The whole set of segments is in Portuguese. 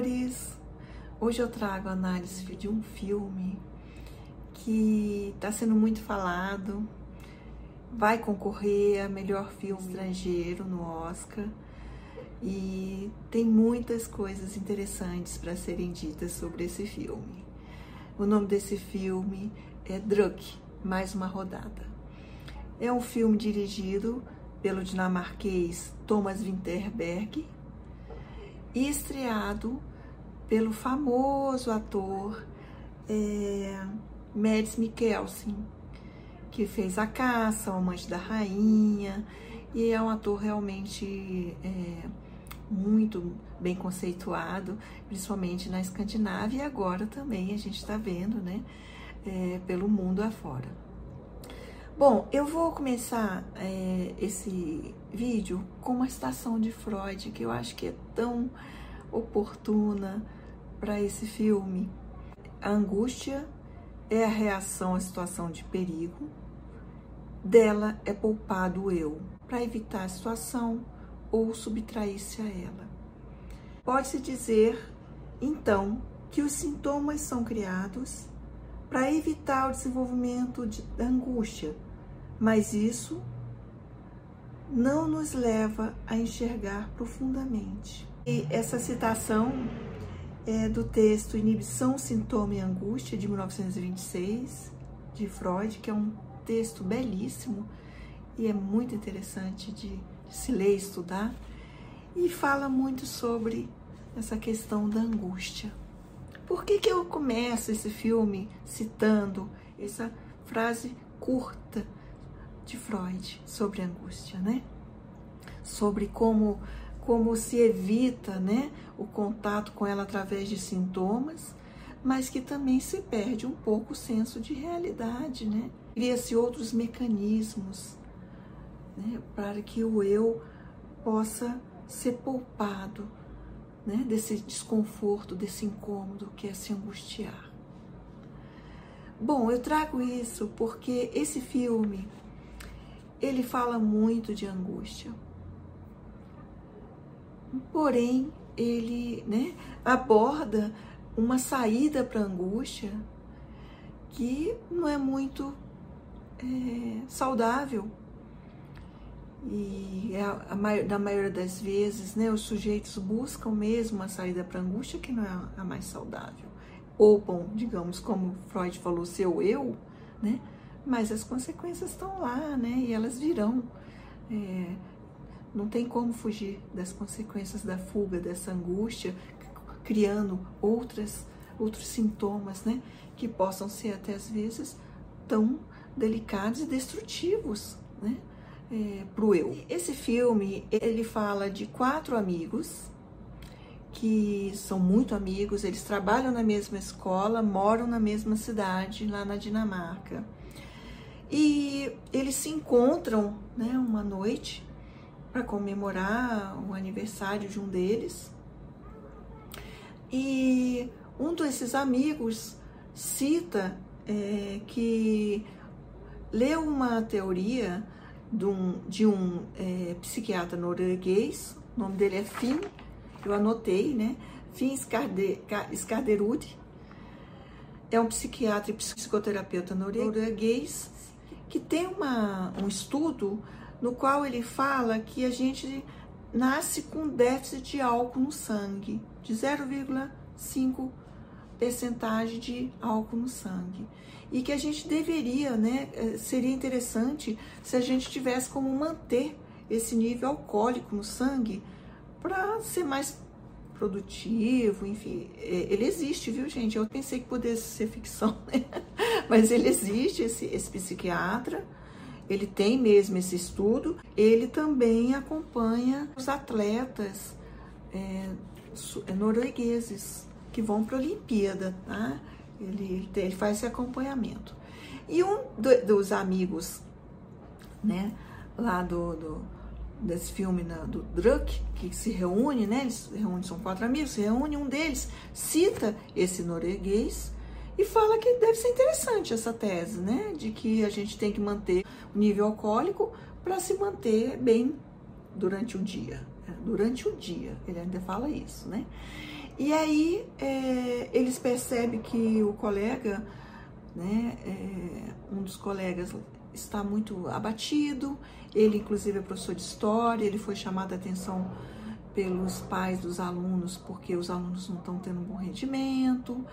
amores! Hoje eu trago análise de um filme que está sendo muito falado, vai concorrer a melhor filme estrangeiro no Oscar e tem muitas coisas interessantes para serem ditas sobre esse filme. O nome desse filme é Druk, Mais uma Rodada. É um filme dirigido pelo dinamarquês Thomas Winterberg e estreado pelo famoso ator é, Mads Mikkelsen, que fez A Caça, O Amante da Rainha, e é um ator realmente é, muito bem conceituado, principalmente na Escandinávia, e agora também a gente está vendo, né, é, pelo mundo afora. Bom, eu vou começar é, esse vídeo com uma citação de Freud, que eu acho que é tão oportuna para esse filme. A angústia é a reação à situação de perigo, dela é poupado o eu, para evitar a situação ou subtrair-se a ela. Pode-se dizer, então, que os sintomas são criados para evitar o desenvolvimento de, da angústia, mas isso não nos leva a enxergar profundamente. E essa citação é do texto Inibição, Sintoma e Angústia, de 1926, de Freud, que é um texto belíssimo e é muito interessante de, de se ler e estudar, e fala muito sobre essa questão da angústia. Por que, que eu começo esse filme citando essa frase curta de Freud sobre angústia, né? Sobre como como se evita, né, o contato com ela através de sintomas, mas que também se perde um pouco o senso de realidade, né? Cria-se outros mecanismos, né, para que o eu possa ser poupado, né, desse desconforto, desse incômodo que é se angustiar. Bom, eu trago isso porque esse filme ele fala muito de angústia. Porém, ele né, aborda uma saída para a angústia que não é muito é, saudável. E é a, a, na maioria das vezes, né, os sujeitos buscam mesmo uma saída para a angústia que não é a, mais saudável. Ou, bom, digamos, como Freud falou, seu eu, né? mas as consequências estão lá, né? E elas virão. É, não tem como fugir das consequências da fuga, dessa angústia, criando outras, outros sintomas, né? Que possam ser até às vezes tão delicados e destrutivos, né? É, pro eu. Esse filme, ele fala de quatro amigos que são muito amigos, eles trabalham na mesma escola, moram na mesma cidade, lá na Dinamarca. E eles se encontram né, uma noite para comemorar o aniversário de um deles. E um desses amigos cita é, que leu uma teoria de um, de um é, psiquiatra norueguês, o nome dele é Finn, eu anotei, né? Finn Skarderud, é um psiquiatra e psicoterapeuta norueguês que tem uma, um estudo no qual ele fala que a gente nasce com déficit de álcool no sangue, de 0,5 percentagem de álcool no sangue. E que a gente deveria, né, eh, seria interessante se a gente tivesse como manter esse nível alcoólico no sangue para ser mais produtivo, enfim, é, ele existe, viu, gente? Eu pensei que pudesse ser ficção, né? Mas ele existe, esse, esse psiquiatra, ele tem mesmo esse estudo, ele também acompanha os atletas é, é noruegueses que vão para a Olimpíada, tá? Ele, ele faz esse acompanhamento. E um do, dos amigos, né, lá do, do desse filme na, do Druck, que se reúne, né? Eles se reúnem, são quatro amigos, se reúne, um deles cita esse norueguês e fala que deve ser interessante essa tese, né? De que a gente tem que manter o nível alcoólico para se manter bem durante o dia. É, durante o dia, ele ainda fala isso, né? E aí é, eles percebem que o colega, né, é, um dos colegas está muito abatido, ele inclusive é professor de história, ele foi chamado a atenção pelos pais dos alunos porque os alunos não estão tendo um bom rendimento,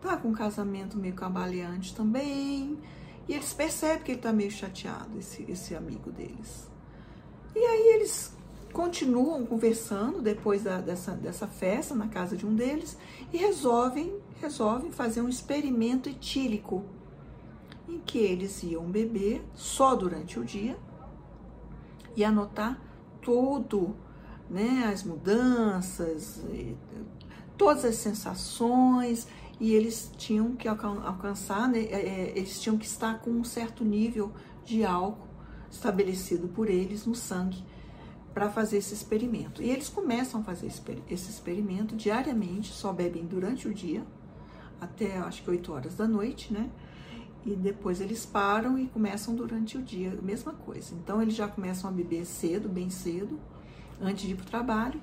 tá com um casamento meio cambaleante também, e eles percebem que ele está meio chateado, esse, esse amigo deles. E aí eles continuam conversando depois da, dessa, dessa festa na casa de um deles e resolvem, resolvem fazer um experimento etílico em que eles iam beber só durante o dia e anotar tudo, né, as mudanças, todas as sensações e eles tinham que alcançar, né, é, é, eles tinham que estar com um certo nível de álcool estabelecido por eles no sangue para fazer esse experimento. E eles começam a fazer esse experimento diariamente, só bebem durante o dia, até acho que 8 horas da noite, né? E depois eles param e começam durante o dia, mesma coisa. Então eles já começam a beber cedo, bem cedo, antes de ir para o trabalho.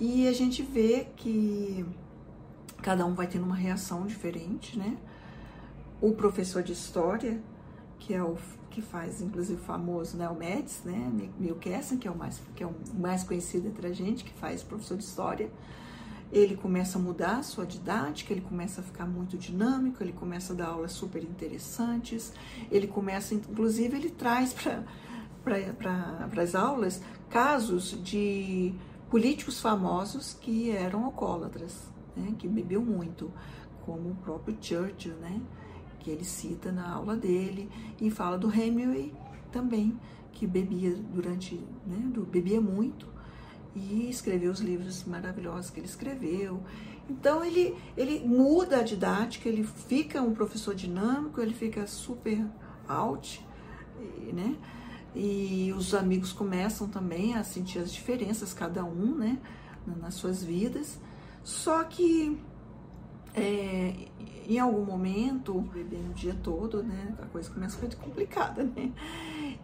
E a gente vê que cada um vai tendo uma reação diferente, né? O professor de história, que é o que faz, inclusive, famoso, né, o Médici, né, Milkessen, que é o mais que é o mais conhecido entre a gente, que faz professor de história, ele começa a mudar a sua didática, ele começa a ficar muito dinâmico, ele começa a dar aulas super interessantes, ele começa, inclusive, ele traz para as aulas casos de políticos famosos que eram alcoólatras, né, que bebiam muito, como o próprio Churchill, né, que ele cita na aula dele, e fala do Hemingway também, que bebia durante, né, do, bebia muito e escreveu os livros maravilhosos que ele escreveu. Então ele, ele muda a didática, ele fica um professor dinâmico, ele fica super out, né? E os amigos começam também a sentir as diferenças, cada um, né, nas suas vidas. Só que é, em algum momento, bebendo o dia todo, né, a coisa começa a ficar complicada, né?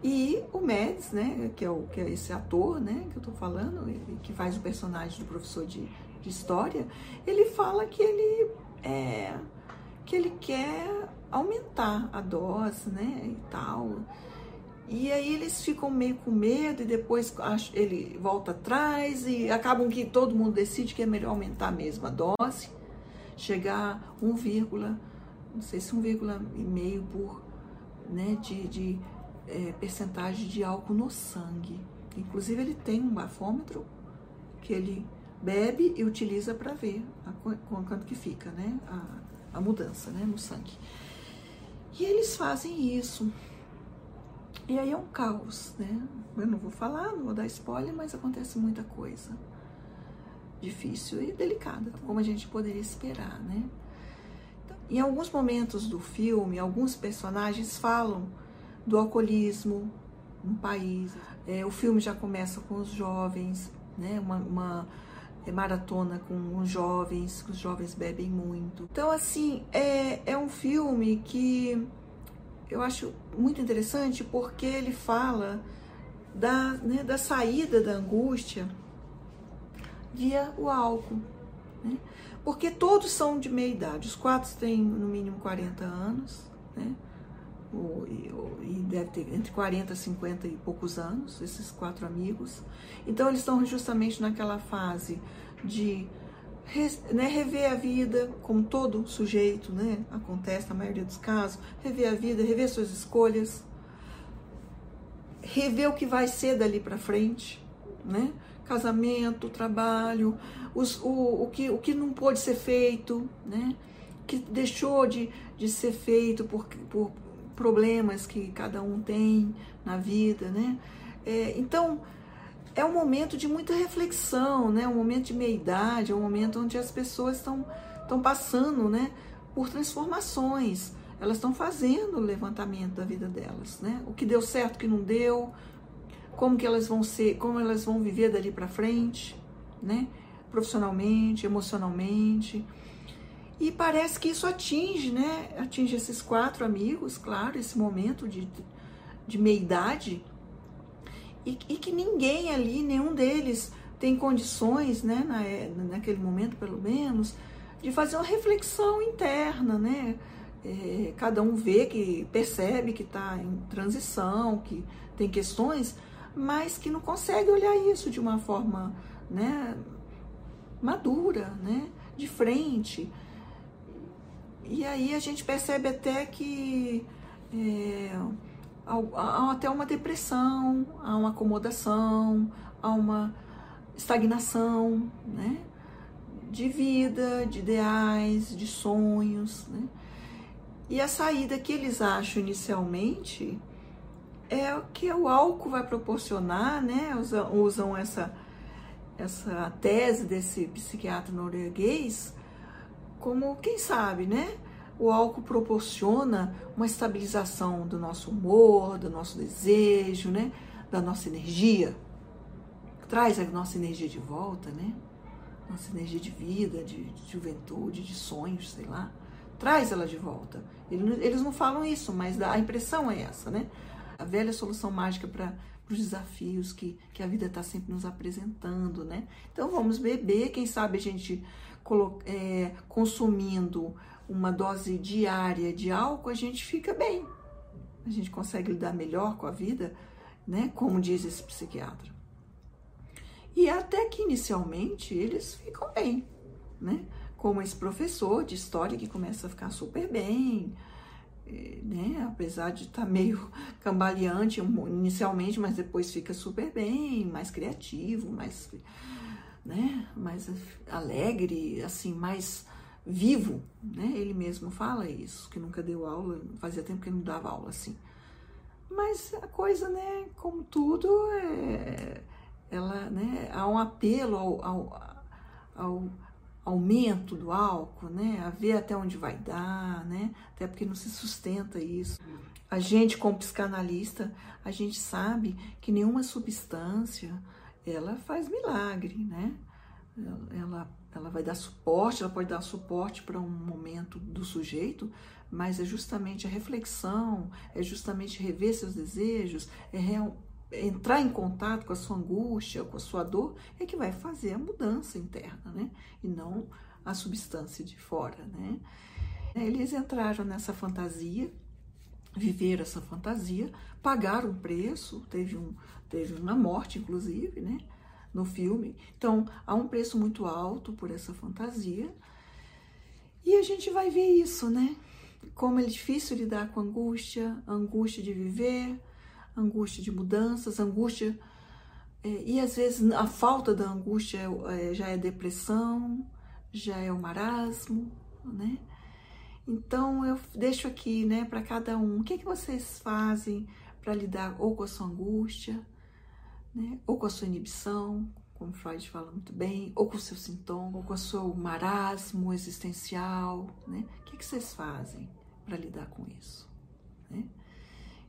E o Mads, né, que é, o, que é esse ator, né, que eu tô falando, ele, que faz o personagem do professor de, de história, ele fala que ele é, que ele quer aumentar a dose, né, e tal. E aí eles ficam meio com medo e depois ele volta atrás e acabam que todo mundo decide que é melhor aumentar mesmo a dose, chegar 1, não sei se 1,5 por né, de, de é, percentagem de álcool no sangue. Inclusive ele tem um bafômetro que ele bebe e utiliza para ver a, quanto que fica, né, a, a mudança, né, no sangue. E eles fazem isso. E aí é um caos, né? Eu não vou falar, não vou dar spoiler, mas acontece muita coisa difícil e delicada, como a gente poderia esperar, né? Então, em alguns momentos do filme, alguns personagens falam do alcoolismo no país. É, o filme já começa com os jovens, né? Uma, uma maratona com os jovens, os jovens bebem muito. Então, assim, é, é um filme que eu acho muito interessante porque ele fala da, né, da saída da angústia via o álcool. Né? Porque todos são de meia idade, os quatro têm no mínimo 40 anos, né? O, e, e, deve ter entre 40 e 50 e poucos anos, esses quatro amigos. Então eles estão justamente naquela fase de né, rever a vida, como todo sujeito, né, acontece na maioria dos casos, rever a vida, rever suas escolhas, rever o que vai ser dali para frente, né? Casamento, trabalho, os, o, o, que, o que não pôde ser feito, né? Que deixou de, de ser feito por, por problemas que cada um tem na vida, né? É, então, é um momento de muita reflexão, né? Um momento de meia-idade, é um momento onde as pessoas estão estão passando, né, por transformações. Elas estão fazendo o levantamento da vida delas, né? O que deu certo, o que não deu, como que elas vão ser, como elas vão viver dali para frente, né? Profissionalmente, emocionalmente. E parece que isso atinge, né? Atinge esses quatro amigos, claro, esse momento de, de meia-idade, e, e que ninguém ali, nenhum deles tem condições, né, na, é, naquele momento pelo menos, de fazer uma reflexão interna, né? É, cada um vê que percebe que está em transição, que tem questões, mas que não consegue olhar isso de uma forma, né, madura, né, de frente. E aí a gente percebe até que é, há, até uma depressão, há uma acomodação, há uma estagnação, né? De vida, de ideais, de sonhos, né? E a saída que eles acham inicialmente é o que o álcool vai proporcionar, né? Usam, usam essa, essa tese desse psiquiatra norueguês como, quem sabe, né? O álcool proporciona uma estabilização do nosso humor, do nosso desejo, né? Da nossa energia. Traz a nossa energia de volta, né? Nossa energia de vida, de, de juventude, de sonhos, sei lá. Traz ela de volta. Eles não falam isso, mas a impressão é essa, né? A velha solução mágica para os desafios que, que a vida está sempre nos apresentando, né? Então vamos beber, quem sabe a gente é, consumindo uma dose diária de álcool, a gente fica bem. A gente consegue lidar melhor com a vida, né? Como diz esse psiquiatra. E até que inicialmente eles ficam bem, né? Como esse professor de história que começa a ficar super bem, eh, né? Apesar de estar tá meio cambaleante inicialmente, mas depois fica super bem, mais criativo, mais né, mais alegre, assim, mais vivo, né? Ele mesmo fala isso, que nunca deu aula, fazia tempo que não dava aula assim. Mas a coisa, né, como tudo, é, ela, né, há um apelo ao, ao, ao aumento do álcool, né, a ver até onde vai dar, né, até porque não se sustenta isso. A gente, como psicanalista, a gente sabe que nenhuma substância ela faz milagre, né? Ela, ela vai dar suporte, ela pode dar suporte para um momento do sujeito, mas é justamente a reflexão, é justamente rever seus desejos, é real, entrar em contato com a sua angústia, com a sua dor, é que vai fazer a mudança interna, né? E não a substância de fora, né? Eles entraram nessa fantasia, viveram essa fantasia, pagaram um preço, teve um, teve uma morte, inclusive, né? No filme. Então, há um preço muito alto por essa fantasia. E a gente vai ver isso, né? Como é difícil lidar com angústia, angústia de viver, angústia de mudanças, angústia. É, e às vezes a falta da angústia é, já é depressão, já é o marasmo, né? Então eu deixo aqui, né, para cada um, o que, é que vocês fazem para lidar ou com a sua angústia, né? ou com a sua inibição, como Freud fala muito bem, ou com o seu sintoma, ou com o seu marasmo existencial, né? O que, que vocês fazem para lidar com isso? Né?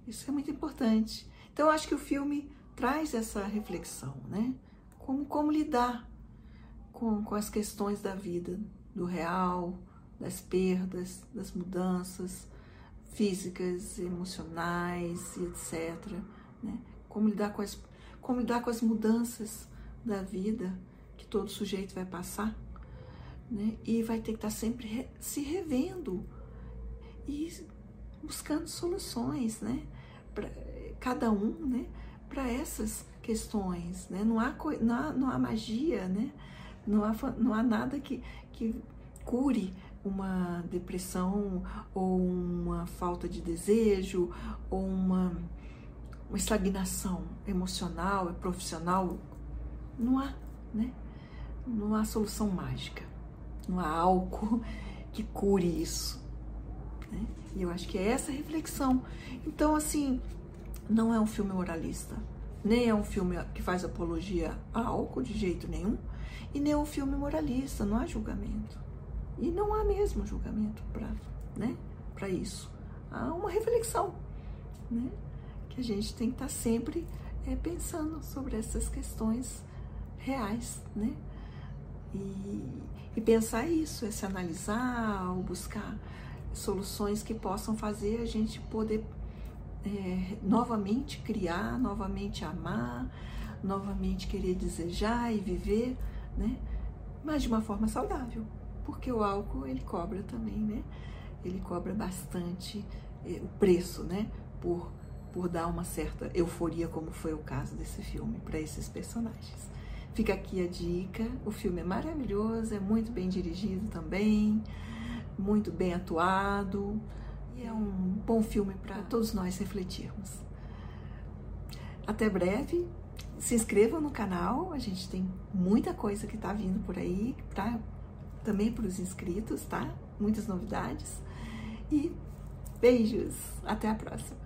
Isso é muito importante. Então, eu acho que o filme traz essa reflexão, né? Como, como lidar com, com as questões da vida, do real, das perdas, das mudanças físicas, emocionais e etc. Né? Como lidar com as como lidar com as mudanças da vida que todo sujeito vai passar, né? E vai ter que estar sempre re se revendo e buscando soluções, né? Pra, cada um, né? Para essas questões, né? Não há, não há, não há magia, né? Não há, não há nada que, que cure uma depressão ou uma falta de desejo ou uma uma estagnação emocional e profissional, não há, né? Não há solução mágica, não há álcool que cure isso. Né? E eu acho que é essa reflexão. Então, assim, não é um filme moralista, nem é um filme que faz apologia a álcool de jeito nenhum, e nem é um filme moralista, não há julgamento. E não há mesmo julgamento para né, isso. Há uma reflexão, né? Que a gente tem que estar tá sempre é, pensando sobre essas questões reais, né? E, e pensar isso, é se analisar ou buscar soluções que possam fazer a gente poder é, novamente criar, novamente amar, novamente querer desejar e viver, né? Mas de uma forma saudável, porque o álcool ele cobra também, né? Ele cobra bastante eh, o preço, né? Por por dar uma certa euforia, como foi o caso desse filme para esses personagens. Fica aqui a dica. O filme é maravilhoso, é muito bem dirigido também, muito bem atuado e é um bom filme para todos nós refletirmos. Até breve. Se inscrevam no canal, a gente tem muita coisa que está vindo por aí, pra, também para os inscritos, tá? Muitas novidades. E beijos, até a próxima.